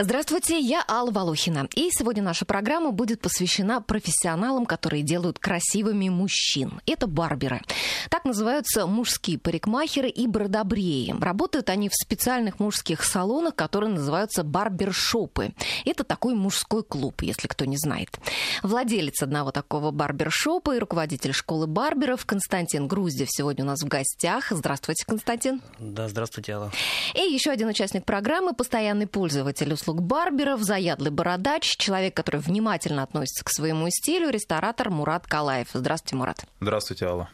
Здравствуйте, я Алла Волохина. И сегодня наша программа будет посвящена профессионалам, которые делают красивыми мужчин. Это барберы. Так называются мужские парикмахеры и бродобреи. Работают они в специальных мужских салонах, которые называются барбершопы. Это такой мужской клуб, если кто не знает. Владелец одного такого барбершопа и руководитель школы барберов Константин Груздев сегодня у нас в гостях. Здравствуйте, Константин. Да, здравствуйте, Алла. И еще один участник программы, постоянный пользователь услуг услуг барберов, заядлый бородач, человек, который внимательно относится к своему стилю, ресторатор Мурат Калаев. Здравствуйте, Мурат. Здравствуйте, Алла.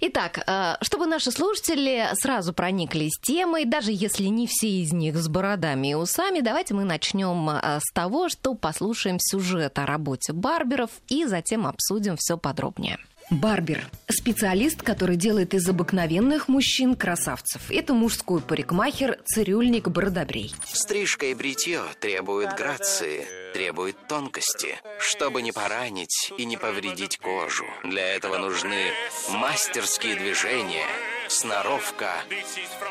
Итак, э, чтобы наши слушатели сразу прониклись темой, даже если не все из них с бородами и усами, давайте мы начнем э, с того, что послушаем сюжет о работе барберов и затем обсудим все подробнее. Барбер – специалист, который делает из обыкновенных мужчин красавцев. Это мужской парикмахер, цирюльник, бородобрей. Стрижка и бритье требуют грации, требуют тонкости, чтобы не поранить и не повредить кожу. Для этого нужны мастерские движения – сноровка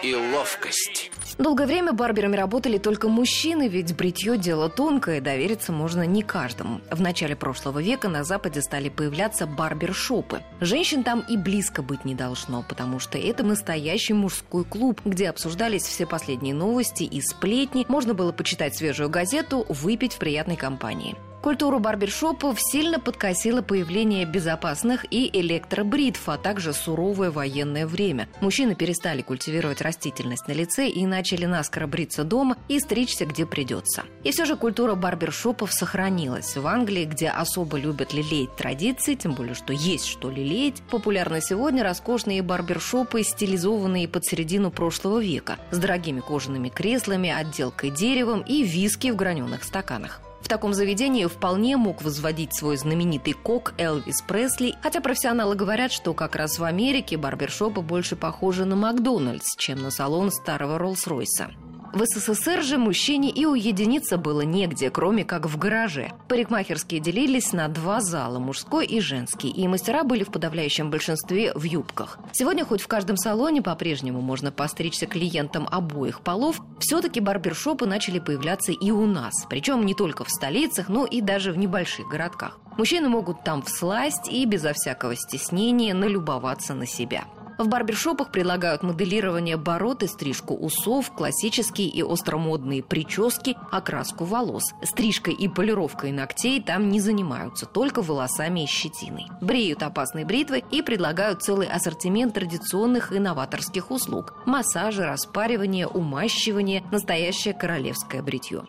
и ловкость. Долгое время барберами работали только мужчины, ведь бритье дело тонкое, довериться можно не каждому. В начале прошлого века на Западе стали появляться барбершопы. Женщин там и близко быть не должно, потому что это настоящий мужской клуб, где обсуждались все последние новости и сплетни, можно было почитать свежую газету, выпить в приятной компании. Культуру барбершопов сильно подкосило появление безопасных и электробритв, а также суровое военное время. Мужчины перестали культивировать растительность на лице и начали наскоро бриться дома и стричься, где придется. И все же культура барбершопов сохранилась. В Англии, где особо любят лелеять традиции, тем более, что есть что лелеять, популярны сегодня роскошные барбершопы, стилизованные под середину прошлого века, с дорогими кожаными креслами, отделкой деревом и виски в граненых стаканах. В таком заведении вполне мог возводить свой знаменитый кок Элвис Пресли, хотя профессионалы говорят, что как раз в Америке барбершопы больше похожи на Макдональдс, чем на салон старого Роллс-Ройса. В СССР же мужчине и уединиться было негде, кроме как в гараже. Парикмахерские делились на два зала, мужской и женский, и мастера были в подавляющем большинстве в юбках. Сегодня хоть в каждом салоне по-прежнему можно постричься клиентам обоих полов, все-таки барбершопы начали появляться и у нас, причем не только в столицах, но и даже в небольших городках. Мужчины могут там всласть и безо всякого стеснения налюбоваться на себя. В барбершопах предлагают моделирование бород и стрижку усов, классические и остромодные прически, окраску волос. Стрижкой и полировкой ногтей там не занимаются, только волосами и щетиной. Бреют опасные бритвы и предлагают целый ассортимент традиционных и новаторских услуг. Массажи, распаривание, умащивание, настоящее королевское бритье.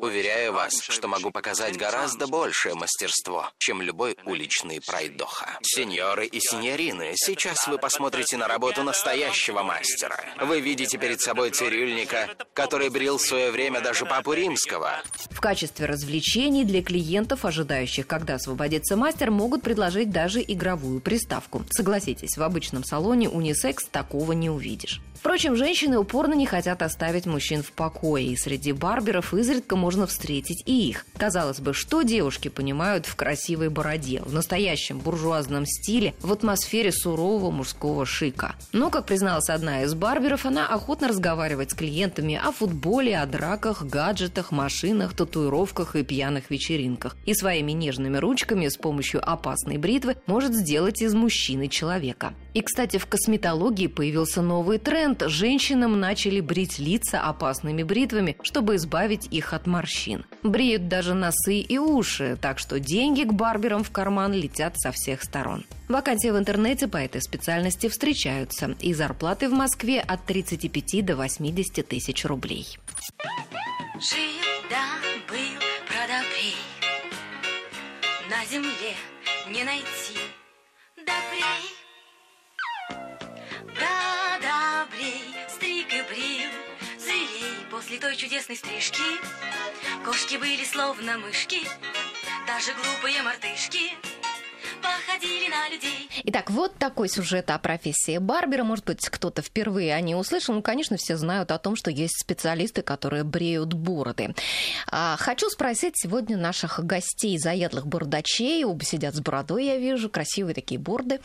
Уверяю вас, что могу показать гораздо большее мастерство, чем любой уличный пройдоха. Сеньоры и сеньорины, сейчас вы посмотрите смотрите на работу настоящего мастера. Вы видите перед собой цирюльника, который брил в свое время даже папу римского. В качестве развлечений для клиентов, ожидающих, когда освободится мастер, могут предложить даже игровую приставку. Согласитесь, в обычном салоне унисекс такого не увидишь. Впрочем, женщины упорно не хотят оставить мужчин в покое, и среди барберов изредка можно встретить и их. Казалось бы, что девушки понимают в красивой бороде, в настоящем буржуазном стиле, в атмосфере сурового мужского шика. Но, как призналась одна из барберов, она охотно разговаривает с клиентами о футболе, о драках, гаджетах, машинах, татуировках и пьяных вечеринках. И своими нежными ручками с помощью опасной бритвы может сделать из мужчины человека. И, кстати, в косметологии появился новый тренд женщинам начали брить лица опасными бритвами, чтобы избавить их от морщин. Бреют даже носы и уши, так что деньги к барберам в карман летят со всех сторон. Вакансии в интернете по этой специальности встречаются, и зарплаты в Москве от 35 до 80 тысяч рублей. Жил да был продавей, на земле не найти добрей. После той чудесной стрижки. Кошки были словно мышки Даже глупые мартышки Пах находили на людей. Итак, вот такой сюжет о профессии барбера. Может быть, кто-то впервые о ней услышал. Ну, конечно, все знают о том, что есть специалисты, которые бреют бороды. А, хочу спросить сегодня наших гостей, заядлых бородачей. Оба сидят с бородой, я вижу. Красивые такие борды.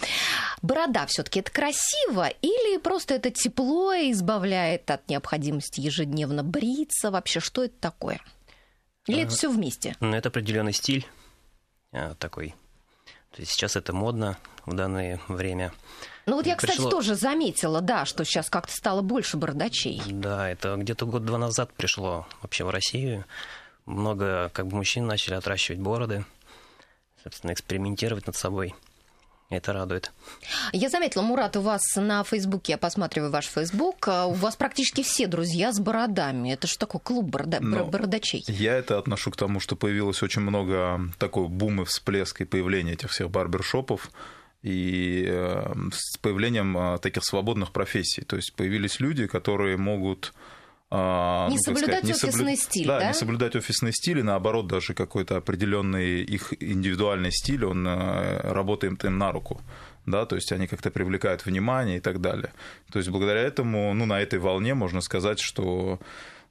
Борода все таки это красиво или просто это тепло и избавляет от необходимости ежедневно бриться? Вообще, что это такое? Или это все вместе? Ну, это определенный стиль а, такой. То есть сейчас это модно в данное время. Ну вот я, кстати, пришло... тоже заметила, да, что сейчас как-то стало больше бородачей. Да, это где-то год-два назад пришло вообще в Россию. Много как бы мужчин начали отращивать бороды, собственно, экспериментировать над собой. Это радует. Я заметила, Мурат, у вас на Фейсбуке, я посматриваю ваш Фейсбук, а у вас практически все друзья с бородами. Это же такой клуб борода... Но бородачей. Я это отношу к тому, что появилось очень много такой бум и всплеск и появления этих всех барбершопов и э, с появлением э, таких свободных профессий. То есть появились люди, которые могут а, не ну, соблюдать сказать, офисный не соблю... стиль, да, да? не соблюдать офисный стиль, и наоборот, даже какой-то определенный их индивидуальный стиль, он э, работает им на руку. Да, то есть они как-то привлекают внимание и так далее. То есть благодаря этому, ну, на этой волне можно сказать, что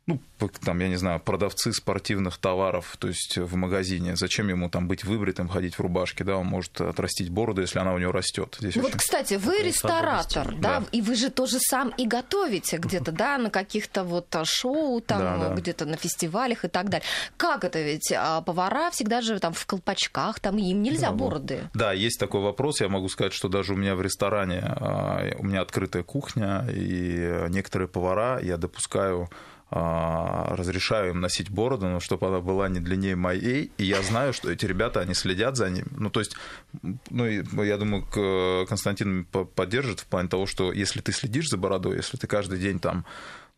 ну, там, я не знаю, продавцы спортивных товаров, то есть в магазине, зачем ему там быть выбритым, ходить в рубашке, да, он может отрастить бороду, если она у него растет. Здесь вот, кстати, вы ресторатор, да? да, и вы же тоже сам и готовите где-то, да, на каких-то вот а, шоу, там, да, да. где-то на фестивалях и так далее. Как это ведь? А повара всегда же там в колпачках, там им нельзя да, бороды. Да, есть такой вопрос, я могу сказать, что даже у меня в ресторане, а, у меня открытая кухня, и некоторые повара я допускаю а, разрешаю им носить бороду, но чтобы она была не длиннее моей, и я знаю, что эти ребята, они следят за ним. Ну, то есть, ну, я думаю, Константин поддержит в плане того, что если ты следишь за бородой, если ты каждый день там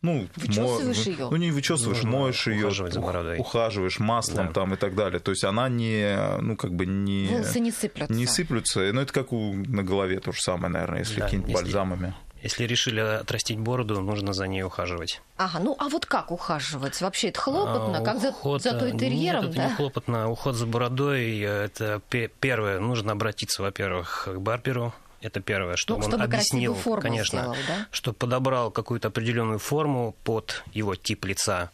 ну, вычесываешь мо... ее. Ну, не вычесываешь, Нужно моешь ее, ухаживаешь маслом да. там и так далее. То есть она не, ну, как бы не... Волосы не сыплются. Не сыплются. Ну, это как у, на голове то же самое, наверное, если да, какими-то если... бальзамами. Если решили отрастить бороду, нужно за ней ухаживать. Ага, ну а вот как ухаживать? Вообще это хлопотно, а, как уход... за, за той терьером, Нет, да? это не хлопотно. Уход за бородой, это первое, нужно обратиться, во-первых, к барберу, это первое, что ну, он объяснил, конечно, сделал, да? что подобрал какую-то определенную форму под его тип лица.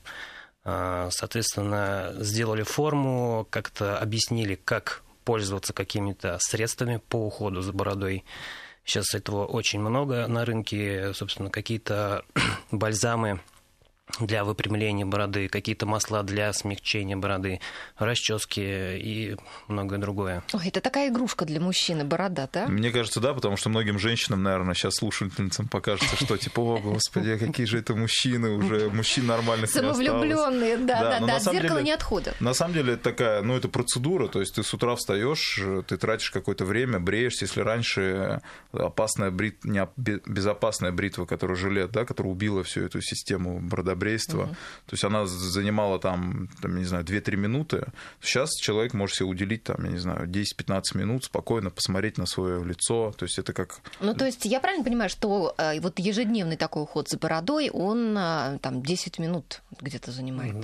А, соответственно, сделали форму, как-то объяснили, как пользоваться какими-то средствами по уходу за бородой. Сейчас этого очень много на рынке, собственно, какие-то бальзамы для выпрямления бороды, какие-то масла для смягчения бороды, расчески и многое другое. Ой, это такая игрушка для мужчины, борода, да? Мне кажется, да, потому что многим женщинам, наверное, сейчас слушательницам покажется, что типа, о, господи, какие же это мужчины уже, мужчин нормальных Самовлюбленные, да, да, да, от зеркала не отходят. На самом деле это такая, ну, это процедура, то есть ты с утра встаешь, ты тратишь какое-то время, бреешься, если раньше опасная брит, не безопасная бритва, которая жилет, да, которая убила всю эту систему бородобрения, добрейства. Угу. То есть она занимала там, там не знаю, 2-3 минуты. Сейчас человек может себе уделить, там, я не знаю, 10-15 минут, спокойно посмотреть на свое лицо. То есть это как... Ну, то есть я правильно понимаю, что э, вот ежедневный такой уход за бородой, он э, там 10 минут где-то занимает?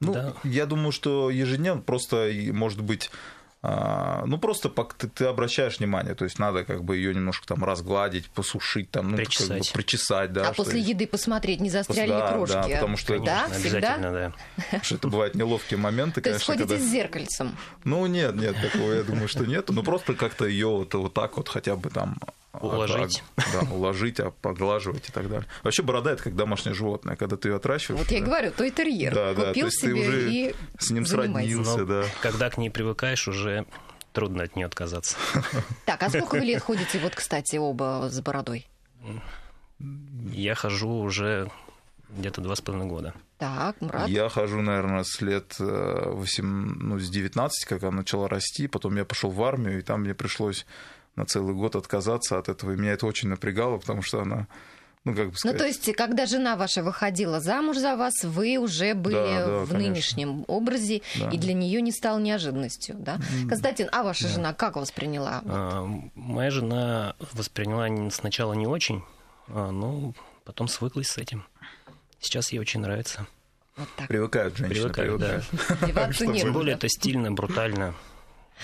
Ну, да. я думаю, что ежедневно просто, может быть, ну, просто ты, ты обращаешь внимание, то есть надо как бы ее немножко там разгладить, посушить, там, ну, причесать. Как бы причесать, да. А после еды посмотреть, не застряли ли крошки? Да, потому что... Да, обязательно, да. Потому что это бывают неловкие моменты, То конечно. есть ходите когда... с зеркальцем? Ну, нет, нет, такого я думаю, что нет. Ну, просто как-то ее вот, вот так вот хотя бы там Уложить. Да, уложить, а поглаживать и так далее. Вообще борода это как домашнее животное, когда ты ее отращиваешь. Вот я да. говорю, той терьер. Да, да, Купил себе ты уже и с ним сроднился, Но да. Когда к ней привыкаешь, уже трудно от нее отказаться. Так, а сколько вы лет ходите, вот, кстати, оба с бородой? Я хожу уже где-то два с половиной года. Так, Мурат? Я хожу, наверное, с лет 8, э, ну, с 19, как она начала расти. Потом я пошел в армию, и там мне пришлось на целый год отказаться от этого. И меня это очень напрягало, потому что она ну, как бы сказать. Ну, то есть, когда жена ваша выходила замуж за вас, вы уже были да, да, в конечно. нынешнем образе, да. и для нее не стало неожиданностью, да? Константин, а ваша да. жена как восприняла? А, моя жена восприняла сначала не очень, а, но потом свыклась с этим. Сейчас ей очень нравится. Вот так. Привыкают женщины, привыкают. привыкают. Да. Тем более это стильно, брутально.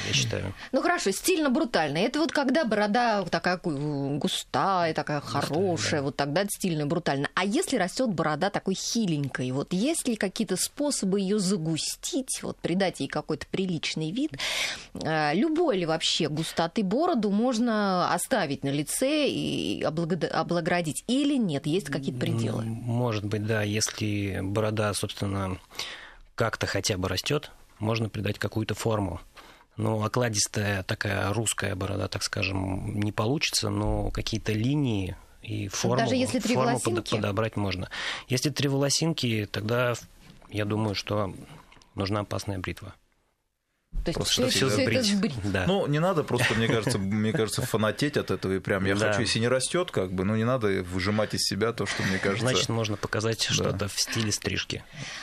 Я считаю. Ну хорошо, стильно-брутально. Это вот когда борода такая густая, такая густая, хорошая, да. вот тогда стильно-брутально. А если растет борода такой хиленькой, вот есть ли какие-то способы ее загустить, вот придать ей какой-то приличный вид? Э, любой ли вообще густоты бороду можно оставить на лице и облагородить или нет? Есть какие-то пределы? Может быть, да, если борода, собственно, как-то хотя бы растет, можно придать какую-то форму. Ну, окладистая такая русская борода, так скажем, не получится, но какие-то линии и форму, Даже если три форму волосинки? подобрать можно. Если три волосинки, тогда я думаю, что нужна опасная бритва. То есть просто все, все это сбрить. Да. Ну, не надо просто, мне кажется, мне кажется, фанатеть от этого и прям я да. хочу, если не растет, как бы, ну не надо выжимать из себя то, что мне кажется. Значит, можно показать да. что-то в стиле стрижки.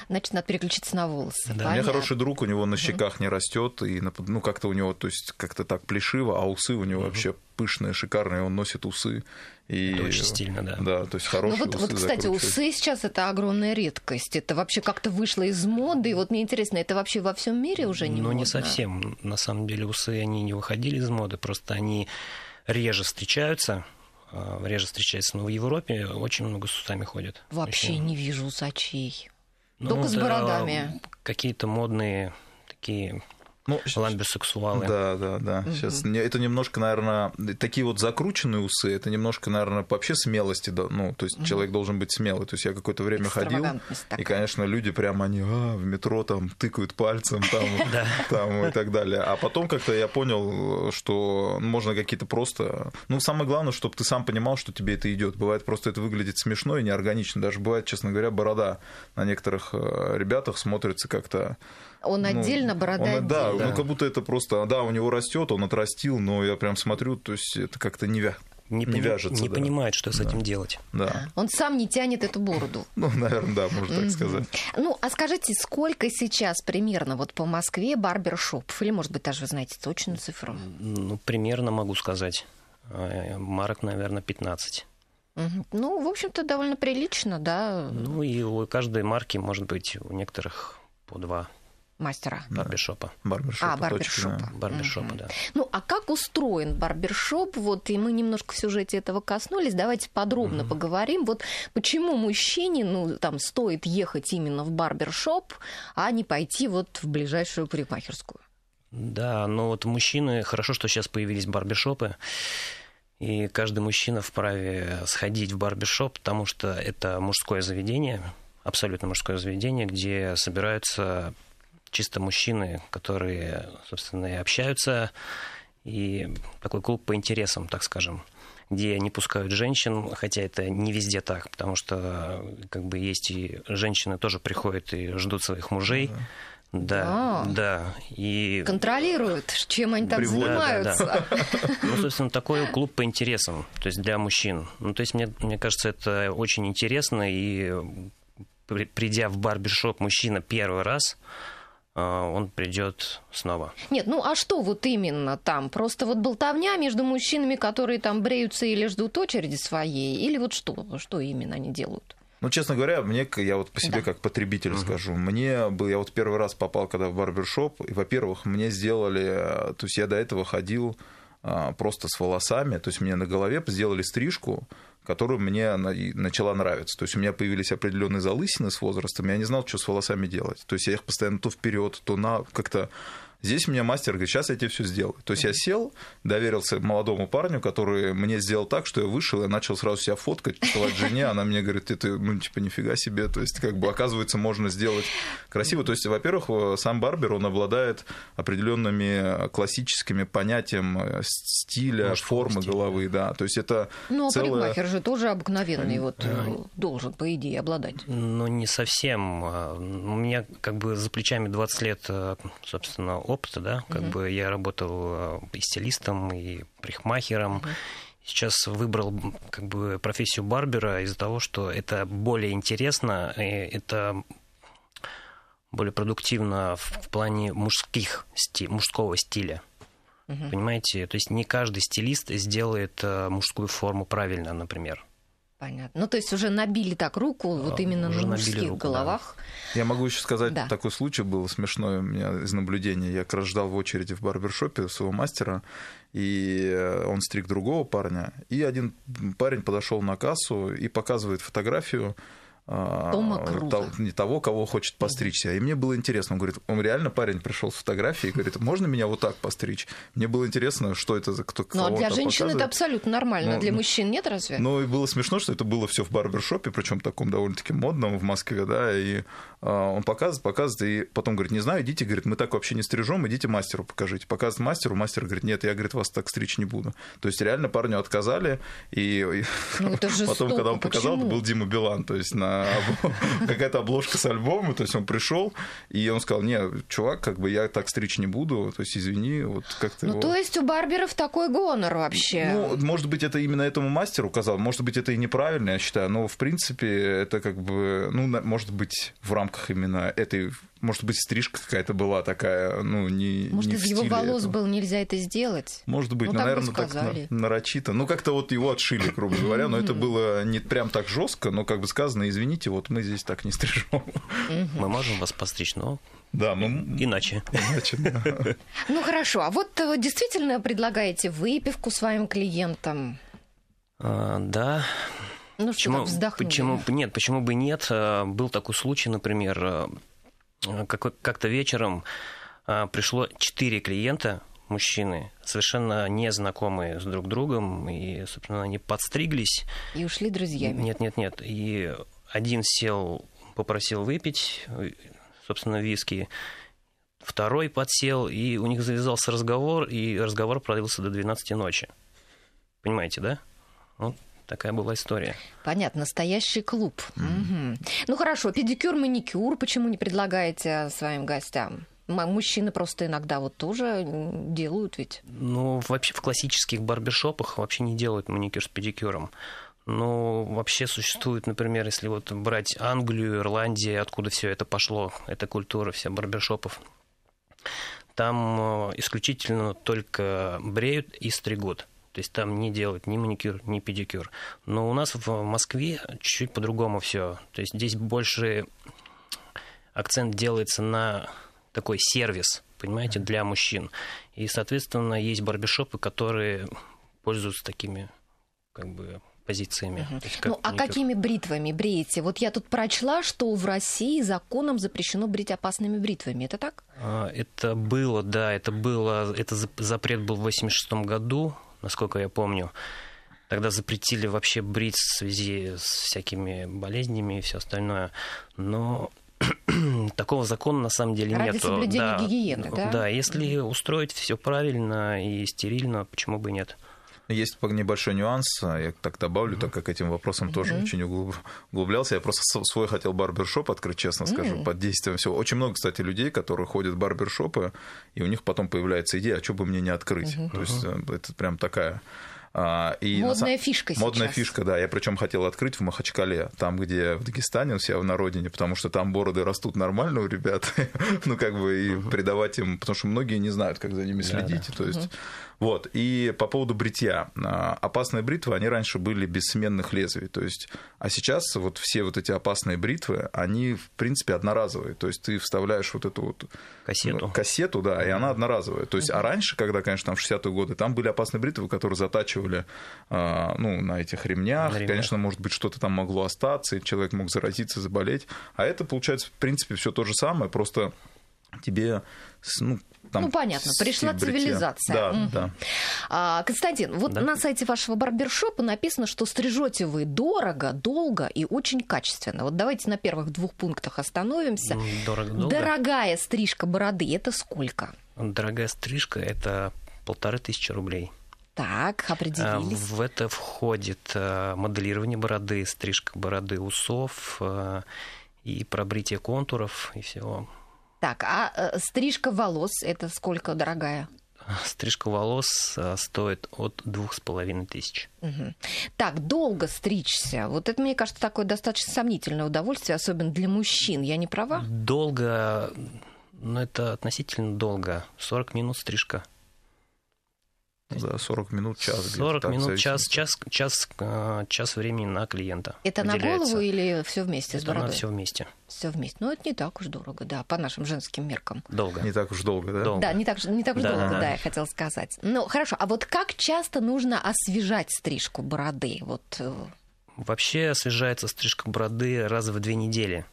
Значит, надо переключиться на волосы. Да. У меня хороший друг, у него на щеках не растет, и ну как-то у него, то есть как-то так плешиво, а усы у него вообще пышные, шикарные, он носит усы. И, это очень стильно, да. Да, то есть хорошие ну, вот, усы. Вот, кстати, усы сейчас это огромная редкость. Это вообще как-то вышло из моды. И вот мне интересно, это вообще во всем мире уже не Ну, модно? не совсем. На самом деле усы, они не выходили из моды, просто они реже встречаются а, реже встречаются, но в Европе очень много с усами ходят. Вообще очень... не вижу усачей. Ну, Только с бородами. Какие-то модные такие ну, ламбисексуалы. Да, да, да. Угу. Сейчас это немножко, наверное, такие вот закрученные усы, это немножко, наверное, вообще смелости, ну, то есть угу. человек должен быть смелый. То есть я какое-то время ходил, и, конечно, люди прямо они а, в метро там тыкают пальцем там, там и так далее. А потом как-то я понял, что можно какие-то просто... Ну, самое главное, чтобы ты сам понимал, что тебе это идет. Бывает просто это выглядит смешно и неорганично. Даже бывает, честно говоря, борода на некоторых э, ребятах смотрится как-то он ну, отдельно, борода он, да, да, ну как будто это просто, да, у него растет, он отрастил, но я прям смотрю, то есть это как-то не, вя... не, не вяжется. Не да. понимает, что с да. этим делать. Да. Он сам не тянет эту бороду. Ну, наверное, да, можно так сказать. Ну, а скажите, сколько сейчас примерно вот по Москве барбершопов? Или, может быть, даже вы знаете точную цифру? Ну, примерно могу сказать. Э, марок, наверное, 15. Ну, в общем-то, довольно прилично, да. Ну, и у каждой марки, может быть, у некоторых по два мастера? Барбершопа. Барбершопа. А, барбершопа. Да. Барбершопа, угу. да. Ну, а как устроен барбершоп? Вот, и мы немножко в сюжете этого коснулись. Давайте подробно угу. поговорим. Вот почему мужчине, ну, там, стоит ехать именно в барбершоп, а не пойти вот в ближайшую парикмахерскую? Да, но вот мужчины, хорошо, что сейчас появились барбершопы, и каждый мужчина вправе сходить в барбершоп, потому что это мужское заведение, абсолютно мужское заведение, где собираются чисто мужчины, которые, собственно, и общаются, и такой клуб по интересам, так скажем где не пускают женщин, хотя это не везде так, потому что как бы есть и женщины тоже приходят и ждут своих мужей. Да, а, да. И... Контролируют, чем они там Приводят, занимаются. Да, да. Ну, собственно, такой клуб по интересам, то есть для мужчин. Ну, то есть, мне, мне кажется, это очень интересно, и придя в барбершоп мужчина первый раз, он придет снова. Нет, ну а что вот именно там? Просто вот болтовня между мужчинами, которые там бреются или ждут очереди своей? Или вот что? Что именно они делают? Ну, честно говоря, мне, я вот по себе да. как потребитель угу. скажу, мне был, я вот первый раз попал когда в барбершоп, и, во-первых, мне сделали, то есть я до этого ходил а, просто с волосами, то есть мне на голове сделали стрижку, которая мне начала нравиться. То есть у меня появились определенные залысины с возрастом, я не знал, что с волосами делать. То есть я их постоянно то вперед, то на как-то Здесь мне мастер говорит, сейчас я тебе все сделаю. То есть я сел, доверился молодому парню, который мне сделал так, что я вышел и начал сразу себя фоткать, посылать жене. Она мне говорит, это, ну, типа, нифига себе. То есть, как бы, оказывается, можно сделать красиво. То есть, во-первых, сам Барбер, он обладает определенными классическими понятием э, стиля, Может, формы стиль, головы, да. То есть, это Ну, а целая... парикмахер же тоже обыкновенный, вот, э, должен, по идее, обладать. Ну, не совсем. А, у меня, как бы, за плечами 20 лет, э, собственно, опыта, да, как угу. бы я работал э, и стилистом, и парикмахером. Угу. Сейчас выбрал как бы профессию барбера из-за того, что это более интересно, и это более продуктивно в плане мужских, мужского стиля. Угу. Понимаете? То есть не каждый стилист сделает э, мужскую форму правильно, например. Понятно. Ну, то есть уже набили так руку, вот именно уже на мужских руку, головах. Да. Я могу еще сказать, да. такой случай был смешной у меня из наблюдения. Я как раз ждал в очереди в барбершопе своего мастера, и э, он стриг другого парня. И один парень подошел на кассу и показывает фотографию а, Тома Того, не того, кого хочет постричься. И мне было интересно, он говорит, он реально парень пришел с фотографией и говорит, можно меня вот так постричь? Мне было интересно, что это за кто Ну, а для женщин это абсолютно нормально, ну, для ну, мужчин нет разве? Ну, и было смешно, что это было все в барбершопе, причем таком довольно-таки модном в Москве, да, и а, он показывает, показывает, и потом говорит, не знаю, идите, говорит, мы так вообще не стрижем, идите мастеру покажите. Показывает мастеру, мастер говорит, нет, я, говорит, вас так стричь не буду. То есть реально парню отказали, и, ну, потом, когда он показал, это был Дима Билан, то есть на какая-то обложка с альбома, то есть он пришел, и он сказал, не, чувак, как бы я так стричь не буду, то есть извини, вот как-то Ну, его... то есть у барберов такой гонор вообще. Ну, может быть, это именно этому мастеру указал, может быть, это и неправильно, я считаю, но, в принципе, это как бы, ну, может быть, в рамках именно этой может быть, стрижка какая-то была такая, ну, не Может, не из его волос этого. был нельзя это сделать? Может быть, ну, ну наверное, так нарочито. Ну, как-то вот его отшили, грубо говоря, но это было не прям так жестко, но, как бы сказано, извините, вот мы здесь так не стрижем. Мы можем вас постричь, но да, мы... Иначе. Иначе, да. Ну, хорошо. А вот э, действительно предлагаете выпивку своим клиентам? А, да. Ну, почему, что почему, нет, почему бы нет? Э, был такой случай, например, э, как-то вечером э, пришло четыре клиента, мужчины, совершенно незнакомые с друг другом, и, собственно, они подстриглись. И ушли друзьями. Нет, нет, нет. И один сел, попросил выпить, собственно, виски, второй подсел, и у них завязался разговор, и разговор продлился до 12 ночи. Понимаете, да? Вот такая была история. Понятно, настоящий клуб. Mm. Угу. Ну хорошо, педикюр, маникюр, почему не предлагаете своим гостям? Мужчины просто иногда вот тоже делают ведь. Ну, вообще в классических барбершопах вообще не делают маникюр с педикюром. Ну, вообще существует, например, если вот брать Англию, Ирландию, откуда все это пошло, эта культура вся барбершопов, там э, исключительно только бреют и стригут. То есть там не делают ни маникюр, ни педикюр. Но у нас в Москве чуть по-другому все. То есть здесь больше акцент делается на такой сервис, понимаете, для мужчин. И, соответственно, есть барбершопы, которые пользуются такими как бы позициями. Угу. Есть, как ну, а какими бритвами бреете? Вот я тут прочла, что в России законом запрещено брить опасными бритвами. Это так? А, это было, да, это было, это запрет был в 86 году насколько я помню. Тогда запретили вообще брить в связи с всякими болезнями и все остальное. Но такого закона на самом деле Ради нет. соблюдения да, гигиены, да? Да, если устроить все правильно и стерильно, почему бы нет? Есть небольшой нюанс, я так добавлю, так как этим вопросом тоже mm-hmm. очень углублялся. Я просто свой хотел барбершоп открыть, честно скажу, mm-hmm. под действием всего. Очень много, кстати, людей, которые ходят в барбершопы, и у них потом появляется идея, а что бы мне не открыть. Mm-hmm. То есть э, это прям такая а, и модная на... фишка сейчас. Модная фишка, да. Я причем хотел открыть в Махачкале, там, где в Дагестане, у себя на родине, потому что там бороды растут нормально у ребят. ну, как бы, и придавать им... Потому что многие не знают, как за ними следить. То есть вот. И по поводу бритья. А, опасные бритвы, они раньше были без сменных лезвий. То есть, а сейчас вот все вот эти опасные бритвы, они, в принципе, одноразовые. То есть, ты вставляешь вот эту вот... Кассету. Кассету, да, и она одноразовая. То есть, а раньше, когда, конечно, там в 60-е годы, там были опасные бритвы, которые затачивали а, ну, на этих ремнях. На ремнях. Конечно, может быть, что-то там могло остаться, и человек мог заразиться, заболеть. А это, получается, в принципе, все то же самое, просто тебе ну, там ну, понятно, пришла цивилизация. Да, угу. да. А, Константин, вот да. на сайте вашего барбершопа написано, что стрижете вы дорого, долго и очень качественно. Вот давайте на первых двух пунктах остановимся. Дорого, долго. Дорогая стрижка бороды это сколько? Дорогая стрижка это полторы тысячи рублей. Так, определились. В это входит э, моделирование бороды, стрижка бороды усов э, и пробритие контуров и всего так, а э, стрижка волос это сколько дорогая? Стрижка волос э, стоит от двух с половиной тысяч. Угу. Так, долго стричься. Вот это, мне кажется, такое достаточно сомнительное удовольствие, особенно для мужчин. Я не права? Долго, ну это относительно долго. 40 минут стрижка. Да, 40 минут, час. 40 так, минут, час, час, час, э, час времени на клиента. Это на голову или все вместе это с бородой? все вместе. Все вместе. Ну, это не так уж дорого, да, по нашим женским меркам. Долго. Не так уж долго, да? Долго. Да, не так, не так уж да, долго, да, я хотела сказать. Ну, хорошо, а вот как часто нужно освежать стрижку бороды? Вот... Э, Вообще освежается стрижка бороды раз в две недели.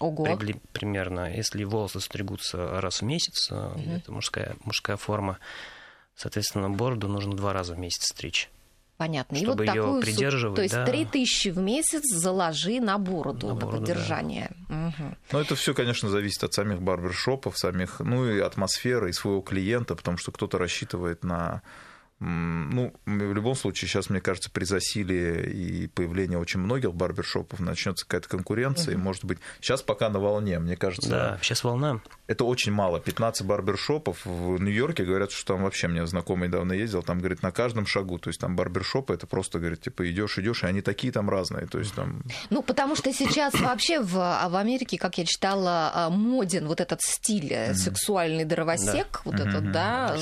Ого. При, примерно. Если волосы стригутся раз в месяц, угу. это мужская, мужская форма, Соответственно, бороду нужно два раза в месяц стричь. Понятно. Чтобы и вот ее такую придерживать. То есть да. 3 тысячи в месяц заложи на бороду, на, на бороду, поддержание. Да. Угу. Ну, это все, конечно, зависит от самих барбершопов, самих, ну и атмосферы, и своего клиента, потому что кто-то рассчитывает на ну, в любом случае, сейчас, мне кажется, при засилии и появлении очень многих барбершопов начнется какая-то конкуренция, угу. и, может быть, сейчас пока на волне, мне кажется. Да, сейчас волна. Это очень мало. 15 барбершопов в Нью-Йорке говорят, что там вообще мне знакомый недавно ездил, там, говорит, на каждом шагу, то есть там барбершопы, это просто, говорит, типа, идешь, идешь, и они такие там разные, то есть там... Ну, потому что сейчас вообще в, а, в Америке, как я читала, а, моден вот этот стиль, mm-hmm. сексуальный дровосек, да. вот mm-hmm. этот, да,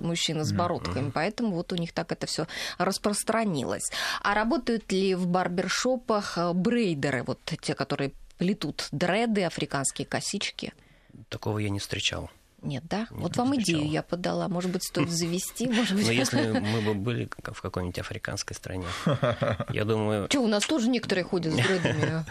мужчина с бородками, mm-hmm. поэтому поэтому вот у них так это все распространилось. А работают ли в барбершопах э, брейдеры, вот те, которые плетут дреды, африканские косички? Такого я не встречал. Нет, да? Нет, вот вам встречал. идею я подала. Может быть, стоит завести, может быть. Но если мы бы были в какой-нибудь африканской стране, я думаю... Что, у нас тоже некоторые ходят с дредами.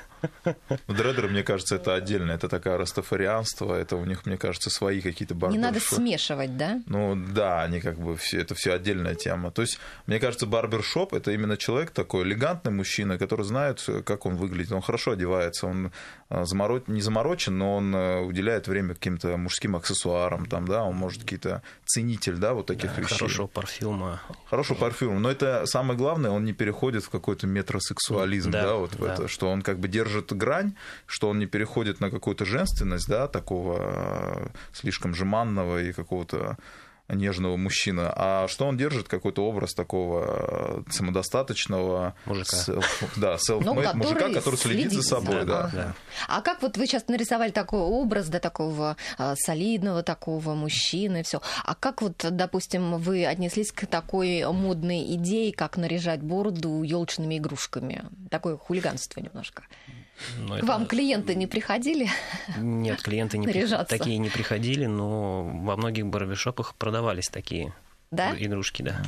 Дредеры, мне кажется, это отдельно. Это такая растафарианство. Это у них, мне кажется, свои какие-то барбершопы. Не надо смешивать, да? Ну да, они как бы все, это все отдельная тема. То есть, мне кажется, барбершоп это именно человек такой элегантный мужчина, который знает, как он выглядит. Он хорошо одевается, он а, заморот... не заморочен, но он э, уделяет время каким-то мужским аксессуарам аксессуарам, там, да, он может какие-то ценитель, да, вот таких да, вещей. Хорошего парфюма. Хорошего парфюма. Но это самое главное, он не переходит в какой-то метросексуализм, да, да вот в да. это, что он как бы держит грань, что он не переходит на какую-то женственность, да, такого э, слишком жеманного и какого-то нежного мужчины, а что он держит какой-то образ такого э, самодостаточного мужика, селф, да, self ну, который мужика, который следит, следит за собой, да, да. да. А как вот вы сейчас нарисовали такой образ, да, такого а, солидного такого мужчины, все. А как вот, допустим, вы отнеслись к такой модной идее, как наряжать бороду елочными игрушками? Такое хулиганство немножко. Но ну, К это... вам клиенты не приходили? Нет, клиенты не при... такие не приходили, но во многих барбершопах продавались такие да? игрушки, да.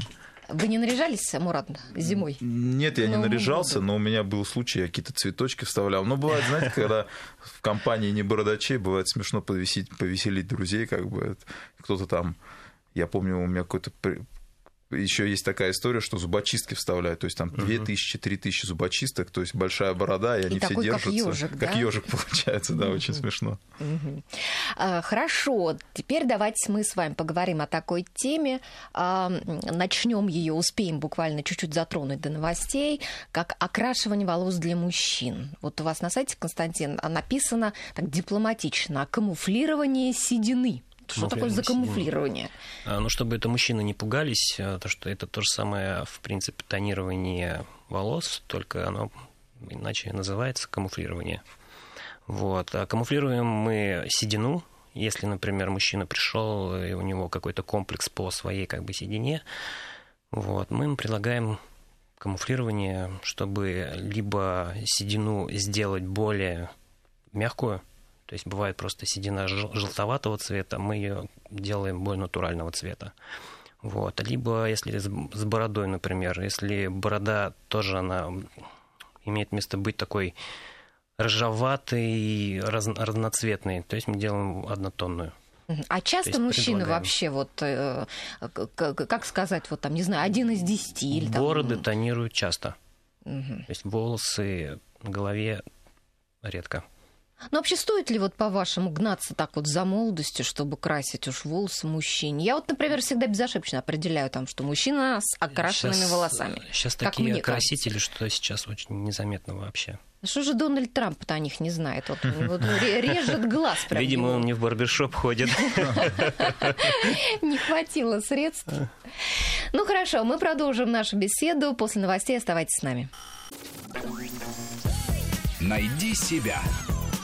Вы не наряжались, Мурат, зимой? Нет, я не наряжался, но у меня был случай, я какие-то цветочки вставлял. Но бывает, знаете, когда в компании не бородачей, бывает смешно повесить, повеселить друзей, как бы кто-то там я помню, у меня какой-то еще есть такая история, что зубочистки вставляют, то есть там 2000-3000 зубочисток, то есть большая борода, и, и они все держатся. Как ежик, как да? ежик получается, да, очень смешно. А, хорошо, теперь давайте мы с вами поговорим о такой теме. А, начнем ее, успеем буквально чуть-чуть затронуть до новостей, как окрашивание волос для мужчин. Вот у вас на сайте, Константин, написано так дипломатично, камуфлирование седины. Что такое закамуфлирование? А, ну, чтобы это мужчины не пугались, а, то что это то же самое, в принципе, тонирование волос, только оно иначе называется камуфлирование. Вот. А камуфлируем мы седину, если, например, мужчина пришел и у него какой-то комплекс по своей как бы седине, вот, мы им предлагаем камуфлирование, чтобы либо седину сделать более мягкую, то есть бывает просто седина желтоватого цвета, мы ее делаем более натурального цвета. Вот. Либо если с бородой, например, если борода тоже она имеет место быть такой рыжеватой, раз, разноцветной, то есть мы делаем однотонную. А часто мужчины вообще, вот, э, как сказать, вот там, не знаю, один из десяти или там... Бороды тонируют часто. Угу. То есть волосы на голове редко. Ну, вообще, стоит ли вот по-вашему гнаться так вот за молодостью, чтобы красить уж волосы мужчине? Я вот, например, всегда безошибочно определяю там, что мужчина с окрашенными сейчас, волосами. Сейчас такие красители, что сейчас очень незаметно вообще. Что же Дональд Трамп-то о них не знает? Вот, вот режет глаз прям. Видимо, он не в барбершоп ходит. Не хватило средств. Ну хорошо, мы продолжим нашу беседу. После новостей оставайтесь с нами. Найди себя.